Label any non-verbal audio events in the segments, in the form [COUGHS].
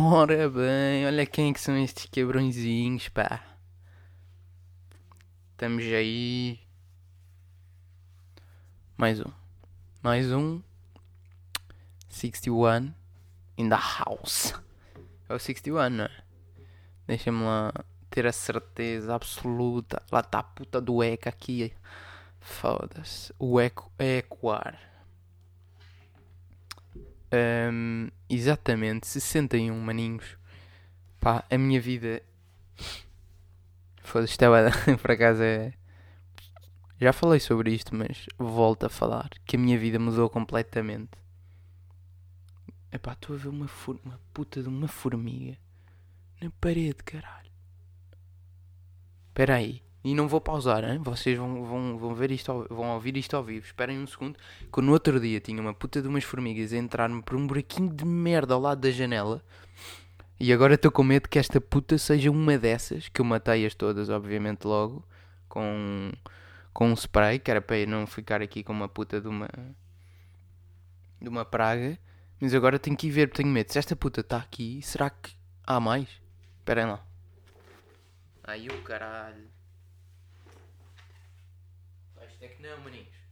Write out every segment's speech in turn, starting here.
Ora bem, olha quem que são estes cabrõezinhos, pá. Estamos aí. Mais um. Mais um. 61 in the house. É o 61, não é? Deixa-me lá ter a certeza absoluta. Lá está a puta do eco aqui. Foda-se. O eco é ecoar. Um, exatamente, 61 maninhos. Pá, a minha vida. Foda-se, isto é. [LAUGHS] Por acaso é. Já falei sobre isto, mas volto a falar. Que a minha vida mudou completamente. Epá, estou a ver uma, for... uma puta de uma formiga na parede, caralho. Espera aí. E não vou pausar, hein? vocês vão, vão, vão, ver isto vão ouvir isto ao vivo. Esperem um segundo. Que no outro dia tinha uma puta de umas formigas a entrar-me por um buraquinho de merda ao lado da janela. E agora estou com medo que esta puta seja uma dessas. Que eu matei-as todas, obviamente, logo. Com, com um spray. Que era para eu não ficar aqui com uma puta de uma. de uma praga. Mas agora tenho que ir ver, tenho medo. Se esta puta está aqui, será que há mais? Esperem lá. Ai o caralho. É que não, maninhos.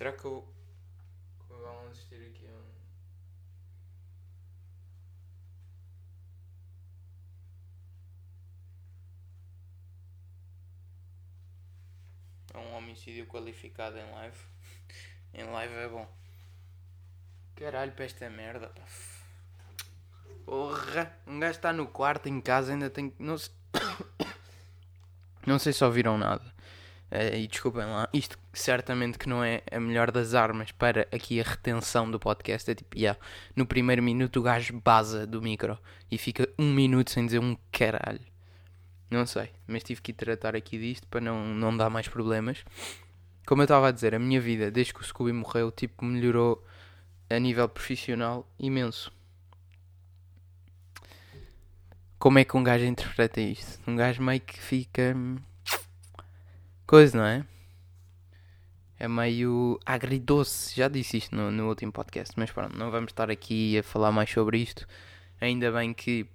Será que eu. Vamos assistir aqui a um. É um homicídio qualificado em live. [LAUGHS] em live é bom. Caralho, para esta merda, pá. Porra! Um gajo está no quarto em casa ainda tem. Não sei. [COUGHS] Não sei se ouviram nada. Uh, e desculpem lá, isto certamente que não é a melhor das armas para aqui a retenção do podcast. É tipo, yeah, no primeiro minuto o gajo baza do micro e fica um minuto sem dizer um caralho. Não sei, mas tive que tratar aqui disto para não, não dar mais problemas. Como eu estava a dizer, a minha vida, desde que o Scooby morreu, tipo, melhorou a nível profissional imenso. Como é que um gajo interpreta isto? Um gajo meio que fica. Hum, coisa, não é? É meio agridoce. Já disse isto no, no último podcast, mas pronto, não vamos estar aqui a falar mais sobre isto. Ainda bem que,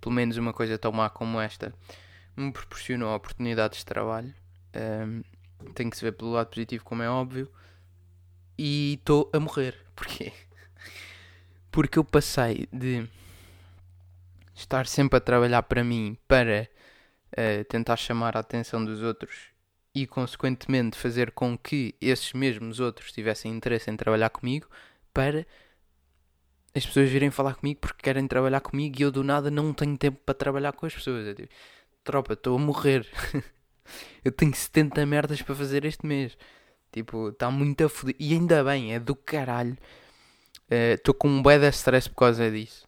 pelo menos, uma coisa tão má como esta me proporcionou oportunidades de trabalho. Um, tem que se ver pelo lado positivo, como é óbvio. E estou a morrer. [LAUGHS] Porquê? Porque eu passei de estar sempre a trabalhar para mim para uh, tentar chamar a atenção dos outros e, consequentemente, fazer com que esses mesmos outros tivessem interesse em trabalhar comigo para as pessoas virem falar comigo porque querem trabalhar comigo e eu do nada não tenho tempo para trabalhar com as pessoas. É tipo, tropa, estou a morrer. [LAUGHS] eu tenho 70 merdas para fazer este mês. Tipo, está muito a foder. E ainda bem, é do caralho. Estou uh, com um bué de stress por causa disso.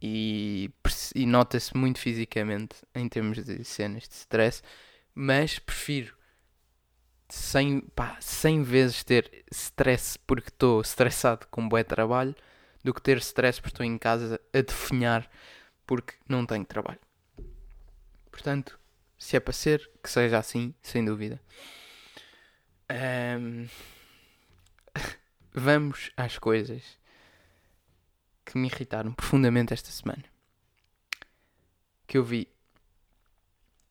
E, e nota-se muito fisicamente em termos de cenas de stress. Mas prefiro 100, pá, 100 vezes ter stress porque estou estressado com um bué trabalho do que ter stress porque estou em casa a definhar porque não tenho trabalho. Portanto, se é para ser, que seja assim, sem dúvida. Um... [LAUGHS] Vamos às coisas que me irritaram profundamente esta semana. Que eu vi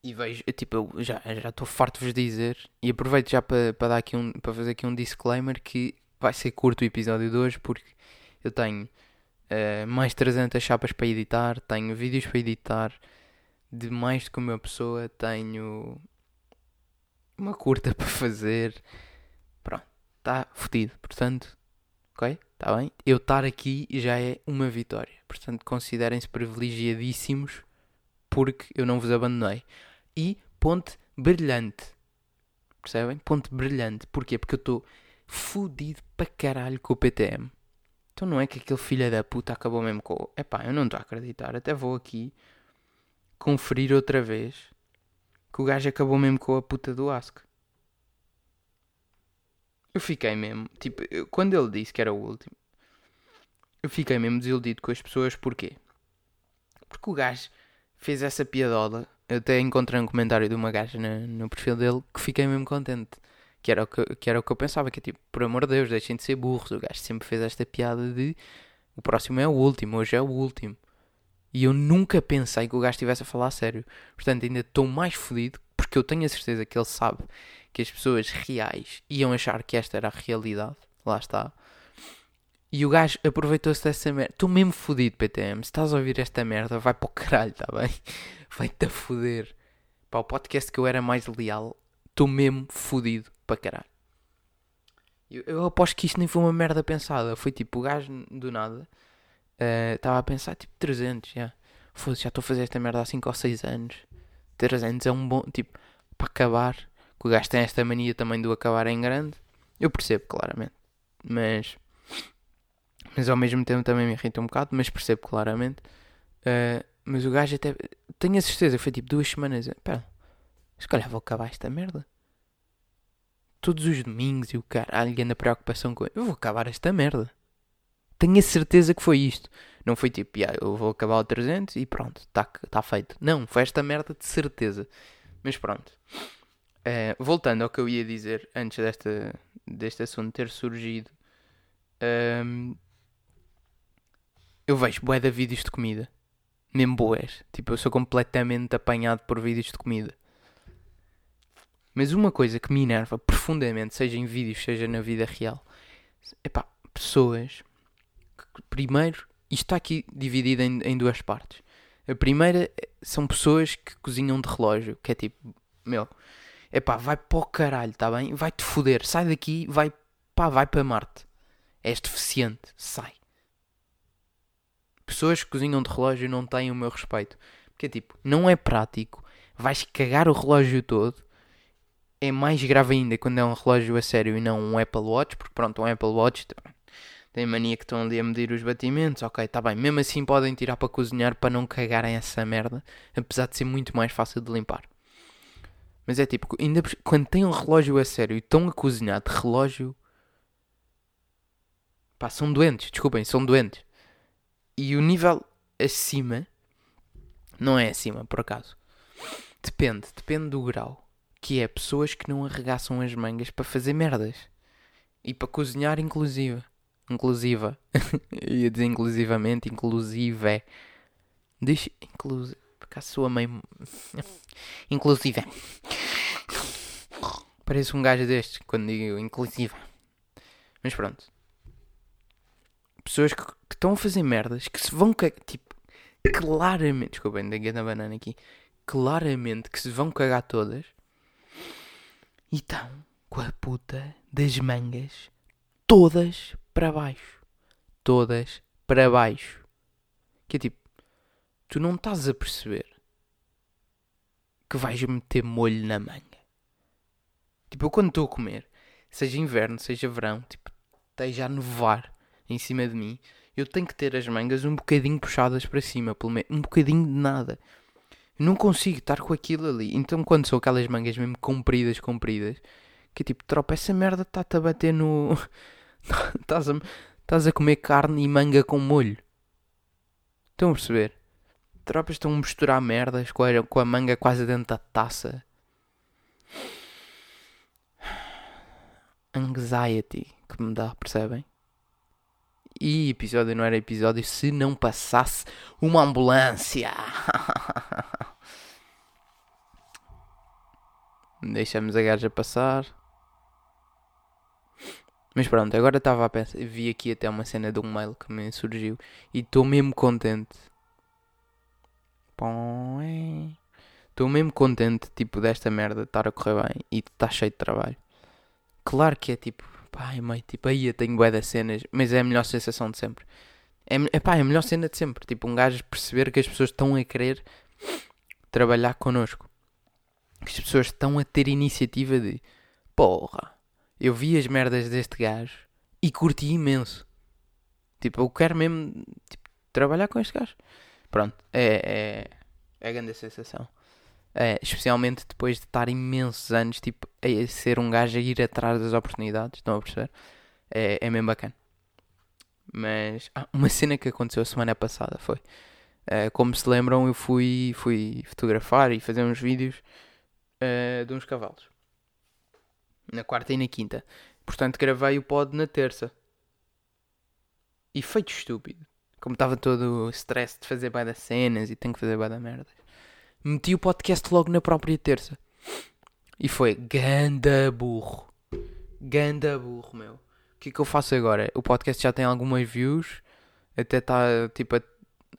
e vejo, tipo, eu já estou farto de vos dizer e aproveito já para pa dar aqui um, para fazer aqui um disclaimer que vai ser curto o episódio de hoje porque eu tenho uh, mais 300 chapas para editar, tenho vídeos para editar, de mais do que uma pessoa, tenho uma curta [LAUGHS] para fazer. Pronto, está fodido. Portanto, ok? Está bem? Eu estar aqui já é uma vitória. Portanto, considerem-se privilegiadíssimos porque eu não vos abandonei. E ponte brilhante. Percebem? Ponte brilhante. Porquê? Porque eu estou fodido para caralho com o PTM. Então não é que aquele filho da puta acabou mesmo com. Epá, eu não estou a acreditar. Até vou aqui conferir outra vez que o gajo acabou mesmo com a puta do Ask. eu fiquei mesmo, tipo, eu- quando ele disse que era o último, eu fiquei mesmo desiludido com as pessoas, porquê? Porque o gajo fez essa piadola, eu até encontrei um comentário de uma gaja na- no perfil dele que fiquei mesmo contente. Que era, o que, que era o que eu pensava, que é tipo, por amor de Deus, deixem de ser burros. O gajo sempre fez esta piada de o próximo é o último, hoje é o último. E eu nunca pensei que o gajo estivesse a falar a sério. Portanto, ainda estou mais fodido porque eu tenho a certeza que ele sabe que as pessoas reais iam achar que esta era a realidade. Lá está. E o gajo aproveitou-se dessa merda. Estou mesmo fodido, PTM. Se estás a ouvir esta merda, vai para o caralho, tá bem? [LAUGHS] Vai-te a foder. Para o podcast que eu era mais leal, estou mesmo fodido para caralho. Eu, eu aposto que isto nem foi uma merda pensada. Foi tipo, o gajo do nada estava a pensar tipo 300, já. Já estou a fazer esta merda há 5 ou 6 anos. 300 é um bom, tipo, para acabar. Que o gajo tem esta mania também do acabar em grande. Eu percebo, claramente. Mas, mas ao mesmo tempo também me irrita um bocado. Mas percebo claramente. Uh, mas o gajo até. Tenho a certeza, foi tipo duas semanas. Pera, se calhar vou acabar esta merda. Todos os domingos e o caralho, anda preocupação com. Eu vou acabar esta merda. Tenho a certeza que foi isto. Não foi tipo, yeah, eu vou acabar o 300 e pronto, está tá feito. Não, foi esta merda de certeza. Mas pronto. Uh, voltando ao que eu ia dizer antes desta, deste assunto ter surgido. Um, eu vejo bué de vídeos de comida. Mesmo boés. Tipo, eu sou completamente apanhado por vídeos de comida. Mas uma coisa que me enerva profundamente, seja em vídeos, seja na vida real, é pá, pessoas primeiro, isto está aqui dividido em, em duas partes. A primeira são pessoas que cozinham de relógio, que é tipo, meu, é pá, vai para o caralho, tá bem? Vai-te foder, sai daqui, vai, pá, vai para Marte. És deficiente, sai. Pessoas que cozinham de relógio não têm o meu respeito. Porque é tipo, não é prático, vais cagar o relógio todo. É mais grave ainda quando é um relógio a sério e não um Apple Watch, porque pronto, um Apple Watch tem mania que estão ali a medir os batimentos, ok, está bem. Mesmo assim podem tirar para cozinhar para não cagarem essa merda, apesar de ser muito mais fácil de limpar. Mas é tipo, ainda quando tem um relógio a sério e estão a cozinhar de relógio, pá, são doentes, desculpem, são doentes. E o nível acima, não é acima por acaso, depende, depende do grau. Que é pessoas que não arregaçam as mangas para fazer merdas. E para cozinhar, inclusive. Inclusiva. [LAUGHS] Ia dizer inclusivamente, inclusive. Deixa. Inclusive. Porque a sua mãe. [LAUGHS] inclusive. Parece um gajo destes quando digo inclusiva. Mas pronto. Pessoas que, estão a fazer merdas que se vão. Tipo. Claramente. Desculpem, dei na banana aqui. Claramente que se vão cagar todas. E estão com a puta das mangas todas para baixo. Todas para baixo. Que é tipo, tu não estás a perceber que vais meter molho na manga. Tipo, eu quando estou a comer, seja inverno, seja verão, tipo, esteja a nevar em cima de mim, eu tenho que ter as mangas um bocadinho puxadas para cima, pelo menos um bocadinho de nada. Não consigo estar com aquilo ali. Então, quando são aquelas mangas mesmo compridas, compridas, que tipo, tropa, essa merda está-te a bater no. [LAUGHS] Estás a, estás a comer carne e manga com molho. Estão a perceber? Tropas estão a misturar merdas com a, com a manga quase dentro da taça. Anxiety que me dá, percebem? E episódio não era episódio se não passasse uma ambulância. [LAUGHS] Deixamos a gaja passar. Mas pronto, agora estava a pensar. Vi aqui até uma cena de um mail que me surgiu. E estou mesmo contente. Estou mesmo contente, tipo, desta merda de estar a correr bem e estar cheio de trabalho. Claro que é tipo, pai, mãe, tipo, aí eu tenho bué das cenas, mas é a melhor sensação de sempre. É, é pá, é a melhor cena de sempre. Tipo, um gajo perceber que as pessoas estão a querer trabalhar connosco. Que as pessoas estão a ter iniciativa de, porra, eu vi as merdas deste gajo e curti imenso. Tipo, eu quero mesmo tipo, trabalhar com este gajo. Pronto, é, é, é a grande sensação. Uh, especialmente depois de estar imensos anos tipo, a ser um gajo a ir atrás das oportunidades. Estão a perceber? É, é mesmo bacana. Mas ah, uma cena que aconteceu a semana passada foi. Uh, como se lembram, eu fui, fui fotografar e fazer uns vídeos uh, de uns cavalos. Na quarta e na quinta. Portanto, gravei o pod na terça. E feito estúpido. Como estava todo o stress de fazer bada cenas e tenho que fazer bada merda meti o podcast logo na própria terça. E foi ganda burro. Ganda burro, meu. O que é que eu faço agora? O podcast já tem algumas views. Até está tipo a,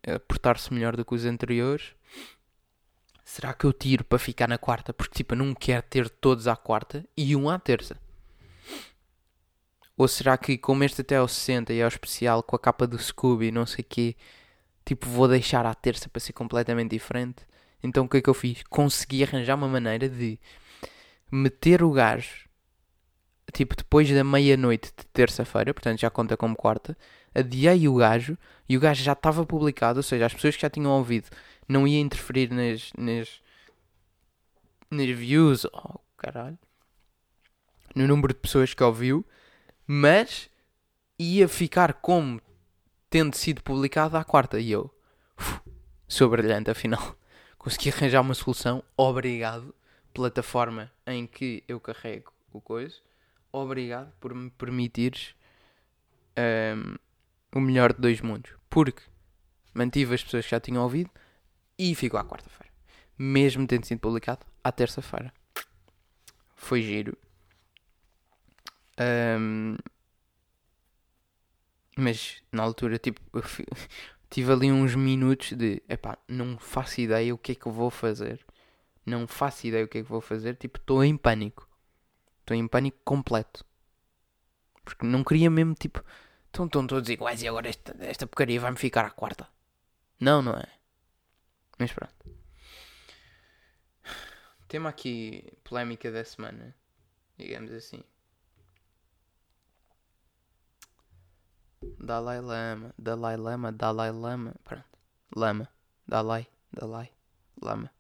a portar-se melhor do que os anteriores. Será que eu tiro para ficar na quarta? Porque tipo, eu não quero ter todos à quarta e um à terça. Ou será que como este até é o 60 e é o especial com a capa do Scooby não sei quê, tipo vou deixar à terça para ser completamente diferente? Então o que é que eu fiz? Consegui arranjar uma maneira de meter o gajo, tipo depois da meia-noite de terça-feira, portanto já conta como quarta, adiei o gajo e o gajo já estava publicado, ou seja, as pessoas que já tinham ouvido não ia interferir nas, nas, nas views, oh caralho, no número de pessoas que ouviu, mas ia ficar como tendo sido publicado à quarta. E eu, uf, sou brilhante afinal [LAUGHS] consegui arranjar uma solução. Obrigado, plataforma em que eu carrego o coisa. Obrigado por me permitires um, o melhor de dois mundos. Porque mantive as pessoas que já tinham ouvido e ficou à quarta-feira. Mesmo tendo sido publicado à terça-feira. Foi giro. Um, mas na altura, tipo, [LAUGHS] tive ali uns minutos de epá, não faço ideia o que é que eu vou fazer. Não faço ideia o que é que vou fazer. Tipo, estou em pânico. Estou em pânico completo. Porque não queria mesmo, tipo, estão todos iguais e agora esta, esta porcaria vai-me ficar à quarta. Não, não é? Mas pronto. Tema aqui polémica da semana, digamos assim. Dalai Lama, Dalai Lama, Dalai Lama, pronto, Lama, Dalai, Dalai, Lama.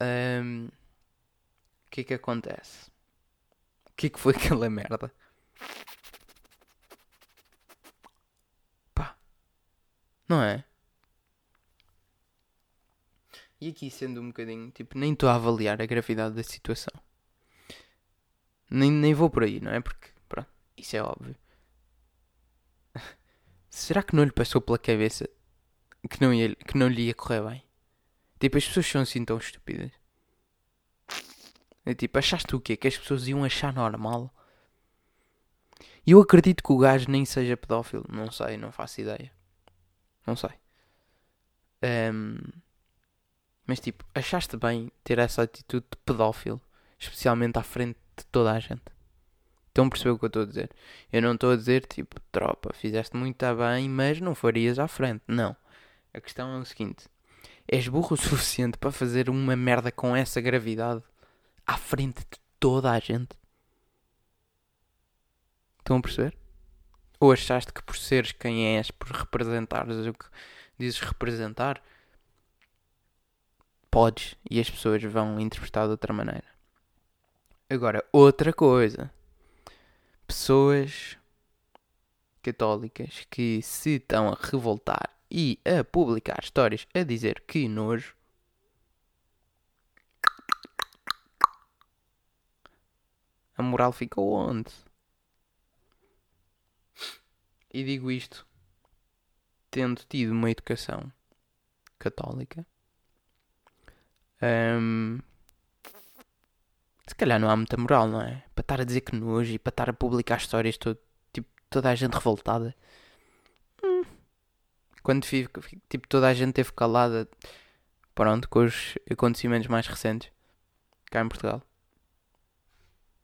Um, o que é que acontece? O que é que foi [LAUGHS] aquela merda? Pá, não é? E aqui sendo um bocadinho, tipo, nem estou a avaliar a gravidade da situação. Nem, nem vou por aí, não é? Porque, pronto, isso é óbvio. [LAUGHS] Será que não lhe passou pela cabeça que não, ia, que não lhe ia correr bem? Tipo, as pessoas são assim tão estúpidas. É tipo, achaste o quê? Que as pessoas iam achar normal? E eu acredito que o gajo nem seja pedófilo. Não sei, não faço ideia. Não sei. Um, mas tipo, achaste bem ter essa atitude de pedófilo? Especialmente à frente de toda a gente. Estão a perceber o que eu estou a dizer? Eu não estou a dizer tipo, tropa, fizeste muito bem, mas não farias à frente. Não. A questão é o seguinte: és burro [LAUGHS] o suficiente para fazer uma merda com essa gravidade à frente de toda a gente? Estão a perceber? Ou achaste que por seres quem és, por representares o que dizes representar, podes e as pessoas vão interpretar de outra maneira? Agora, outra coisa pessoas católicas que se estão a revoltar e a publicar histórias a dizer que nojo. A moral ficou onde? E digo isto tendo tido uma educação católica. Um, se calhar não há muita moral, não é? Para estar a dizer que nojo e para estar a publicar histórias todo, tipo, toda a gente revoltada. Hum. Quando fico, tipo, toda a gente teve calada, pronto, com os acontecimentos mais recentes cá em Portugal.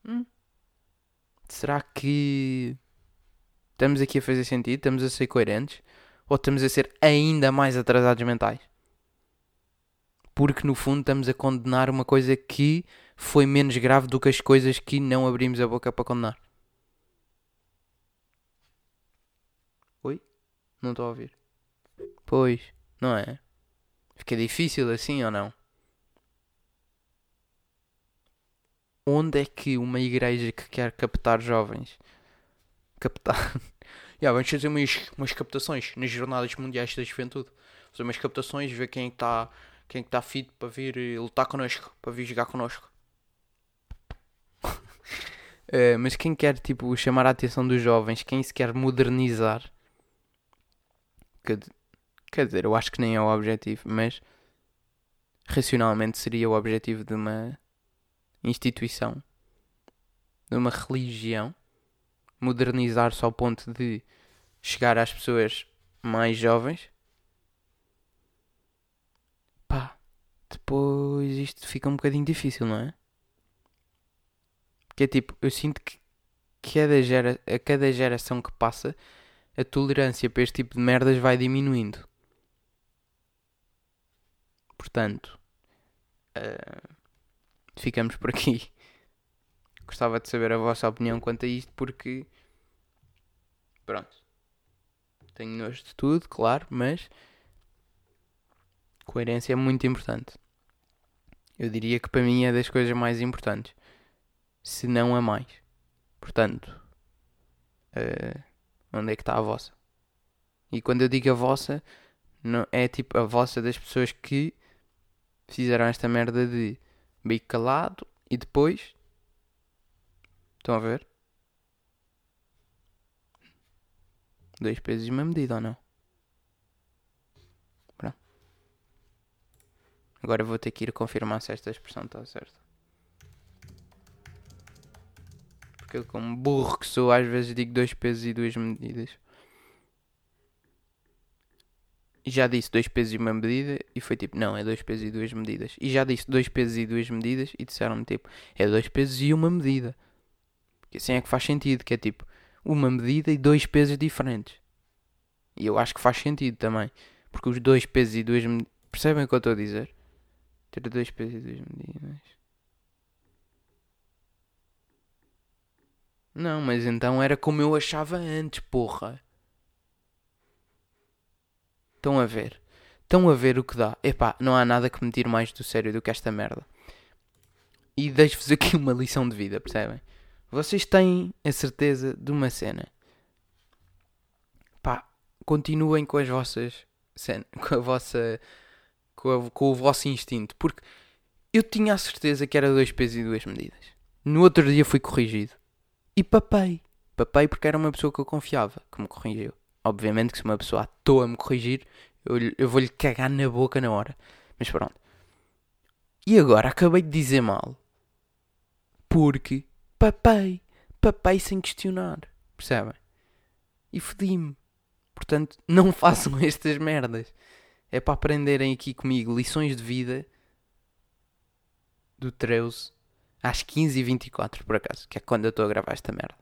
Hum. Será que estamos aqui a fazer sentido? Estamos a ser coerentes? Ou estamos a ser ainda mais atrasados mentais? Porque no fundo estamos a condenar uma coisa que foi menos grave do que as coisas que não abrimos a boca para condenar. Oi? Não estou a ouvir. Pois, não é? Fica difícil assim ou não? onde é que uma igreja que quer captar jovens captar. [LAUGHS] yeah, vamos fazer umas, umas captações nas jornadas mundiais da juventude. Fazer umas captações, ver quem é está quem está fit para vir eh, lutar connosco, para vir jogar connosco. uh, [LAUGHS] mas quem quer tipo chamar a atenção dos jovens, quem se quer modernizar, quer dizer, eu acho que nem é o objetivo, mas racionalmente seria o objetivo de uma instituição, de uma religião, modernizar-se ao ponto de chegar às pessoas mais jovens. Pá, depois isto fica um bocadinho difícil, não é? Que é tipo, eu sinto que cada gera, a cada geração que passa, a tolerância para este tipo de merdas vai diminuindo. Portanto, uh, ficamos por aqui. [LAUGHS] Gostava de saber a vossa opinião quanto a isto, porque. Pronto. Tenho nojo de tudo, claro, mas. Coerência é muito importante. Eu diria que para mim é das coisas mais importantes. Se não a mais. Portanto. Uh, onde é que está a vossa? E quando eu digo a vossa, não, é tipo a vossa das pessoas que fizeram esta merda de bico calado e depois. Estão a ver? Dois pesos e uma medida ou não? Pronto. Agora vou ter que ir confirmar se esta expressão está certa. Porque eu, como burro que sou, às vezes digo dois pesos e duas medidas já disse dois pesos e uma medida e foi tipo, não, é dois pesos e duas medidas. E já disse dois pesos e duas medidas e disseram-me tipo, é dois pesos e uma medida. Porque assim é que faz sentido, que é tipo, uma medida e dois pesos diferentes. E eu acho que faz sentido também. Porque os dois pesos e duas medidas. Percebem o que eu estou a dizer? Ter dois pesos e duas medidas. Não, mas então era como eu achava antes, porra. Estão a ver? Estão a ver o que dá? Epá, não há nada que me tire mais do sério do que esta merda. E deixo-vos aqui [LAUGHS] uma lição de vida, percebem? Vocês têm a certeza de uma cena. Pá, continuem com as vossas. [LAUGHS] Com a vossa. Com, a, com o vosso instinto. Porque eu tinha a certeza que era dois pesos e duas medidas. No outro dia fui corrigido. E papei. Papei porque era uma pessoa que eu confiava que me corrigiu. Obviamente que se uma pessoa à toa me corrigir, eu, eu vou-lhe cagar na boca na hora. Mas pronto. E agora acabei de dizer mal. Porque papei. Papei sem questionar. Percebem? E fodi-me. Portanto, não [LAUGHS] façam estas merdas. É para aprenderem aqui comigo lições de vida do 13 às 15h24, por acaso, que é quando eu estou a gravar esta merda.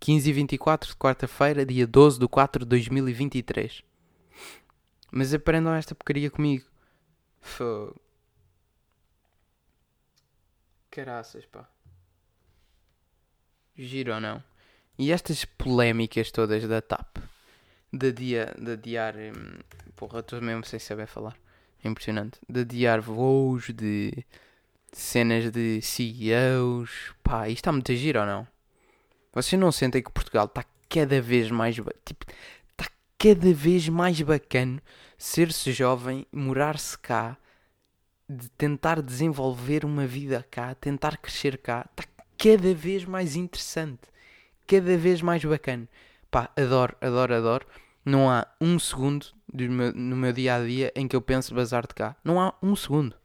15 e 24 de quarta-feira, dia 12 de 4 de 2023. Mas aprendam esta porcaria comigo. Fogo. Caraças, pá. Giro ou não? E estas polémicas todas da TAP. De, dia, de adiar. Hum, porra, estou mesmo sem saber falar. É impressionante. De adiar voos, de, cenas de CEOs. Pá, isto está muito giro ou não? Vocês não sentem que Portugal está cada vez mais. Tipo, está cada vez mais bacana ser-se jovem, morar-se cá, de tentar desenvolver uma vida cá, tentar crescer cá. Está cada vez mais interessante. Cada vez mais bacana. Pá, adoro, adoro, adoro. Não há um segundo meu, no meu dia a dia em que eu penso bazar de cá. Não há um segundo.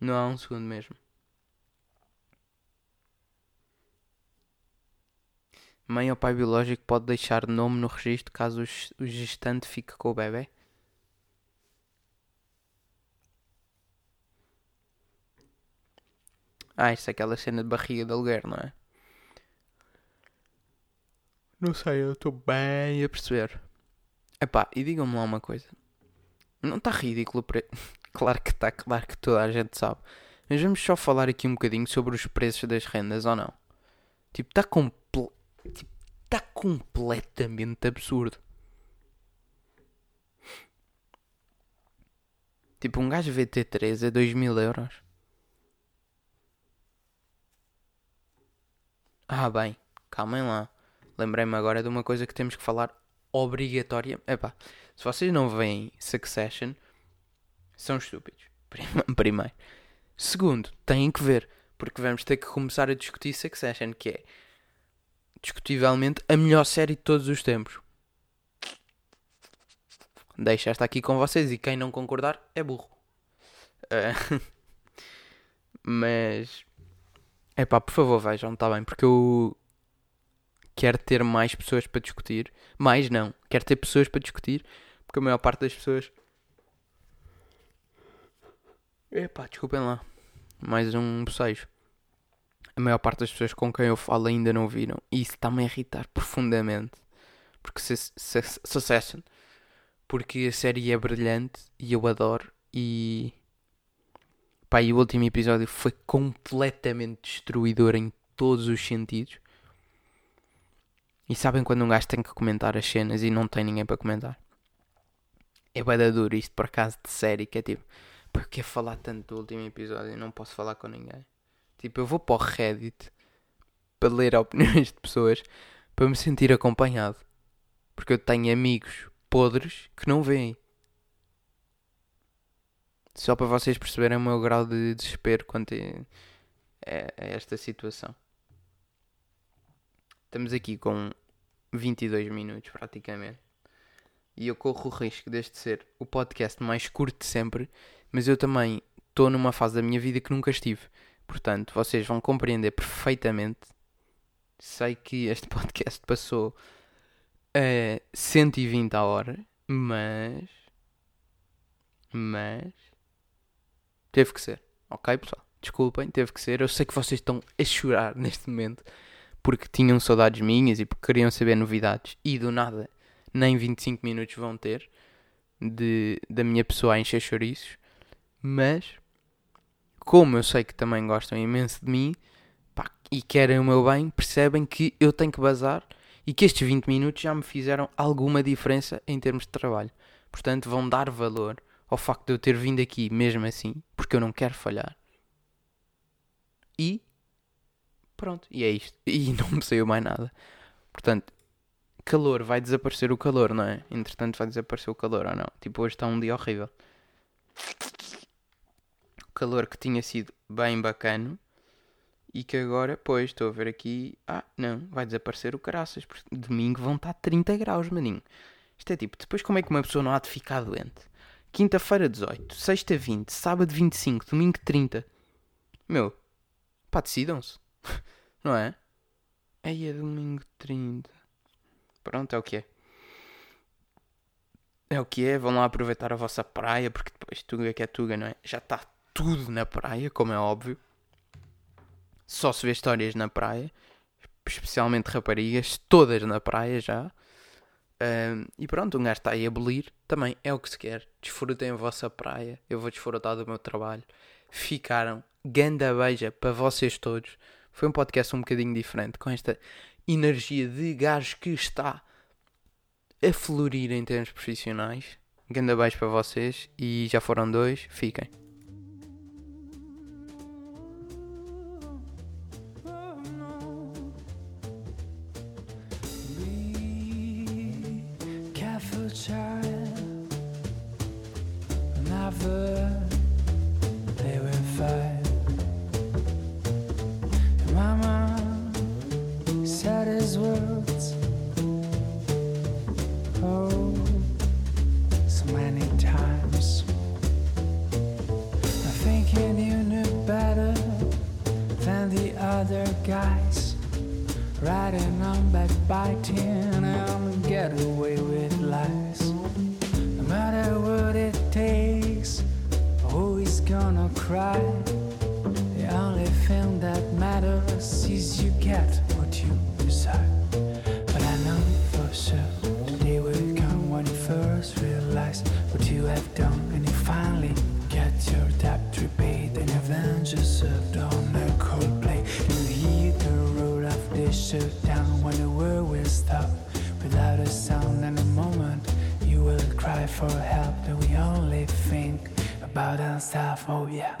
Não há um segundo mesmo. Mãe ou pai biológico pode deixar nome no registro caso o gestante fique com o bebê? Ah, isto é aquela cena de barriga de aluguer, não é? Não sei, eu estou bem a perceber. Epá, e digam-me lá uma coisa. Não está ridículo pre... [LAUGHS] Claro que está, claro que toda a gente sabe. Mas vamos só falar aqui um bocadinho sobre os preços das rendas ou não. Tipo, está completo Tipo, está completamente absurdo. Tipo, um gajo VT3 é 2 mil euros. Ah, bem, calmem lá. Lembrei-me agora de uma coisa que temos que falar obrigatória. Epá, se vocês não veem Succession, são estúpidos. [LAUGHS] Primeiro. Segundo, têm que ver, porque vamos ter que começar a discutir Succession, que é discutivelmente a melhor série de todos os tempos. Deixa esta aqui com vocês e quem não concordar é burro. Uh, [LAUGHS] mas é por favor, vejam, está bem, porque eu quero ter mais pessoas para discutir. Mais não, quero ter pessoas para discutir, porque a maior parte das pessoas. Epá, desculpem lá. Mais um bocejo. A maior parte das pessoas com quem eu falo ainda não viram. E isso está-me a irritar profundamente. Porque Succession. Porque a série é brilhante e eu adoro. E Pá, e o último episódio foi completamente destruidor em todos os sentidos. E sabem quando um gajo tem que comentar as cenas e não tem ninguém para comentar? É bada duro isto por acaso de série, que é tipo, quero falar tanto do último episódio e não posso falar com ninguém. Tipo, eu vou para o Reddit para ler [LAUGHS] opiniões de pessoas para me sentir acompanhado. Porque eu tenho amigos podres que não veem. Só para vocês perceberem o meu grau de desespero quanto a esta situação. Estamos aqui com 22 minutos praticamente. E eu corro o risco deste ser o podcast mais curto de sempre, mas eu também estou numa fase da minha vida que nunca estive. Portanto, vocês vão compreender perfeitamente. Sei que este [LAUGHS] podcast passou a 120 a hora, mas. Mas. Teve que ser. Ok, pessoal? Desculpem, teve que ser. Eu sei que vocês estão a chorar [LAUGHS] neste momento porque tinham saudades minhas e porque queriam saber novidades e do nada nem 25 minutos vão ter de, da minha pessoa a encher chouriços. Mas, como eu sei que também gostam imenso de mim pá, e querem o meu bem, percebem que eu tenho que bazar e que estes 20 minutos já me fizeram alguma diferença em termos de trabalho. Portanto, vão dar valor ao facto de eu ter vindo aqui mesmo assim, porque eu não quero falhar. E pronto, e é isto. E [LAUGHS] não me saiu mais nada. Portanto, calor, vai desaparecer o calor, não é? Entretanto, vai desaparecer o calor ou não? Tipo, hoje está um dia horrível. O calor que tinha sido bem bacana e que agora, pois, estou a ver aqui. Ah, não, vai desaparecer o caraças. Domingo vão estar 30 graus, maninho. Isto é tipo, depois como é que uma pessoa não há de ficar doente? Quinta-feira 18, sexta 20, sábado 25, domingo 30. Meu, pá, decidam-se. [LAUGHS] Não é? Aí é domingo 30. Pronto, é o que é. É o que é, vão lá aproveitar a vossa praia, porque depois Tuga que é Tuga, não é? Já está tudo na praia, como é óbvio. Só se vê histórias na praia, especialmente raparigas, todas na praia já. Um, e pronto, um gajo está aí a abolir. Também é o que se quer. Desfrutem a vossa praia. Eu vou desfrutar do meu trabalho. Ficaram. Ganda beija para vocês todos. Foi um podcast um bocadinho diferente. Com esta energia de gajo que está a florir em termos profissionais. Ganda beijo para vocês. E já foram dois. Fiquem. Guys riding on backbiting and get away with lies. No matter what it takes, always gonna cry. The only thing that matters is you get for help and we only think about ourselves. Oh yeah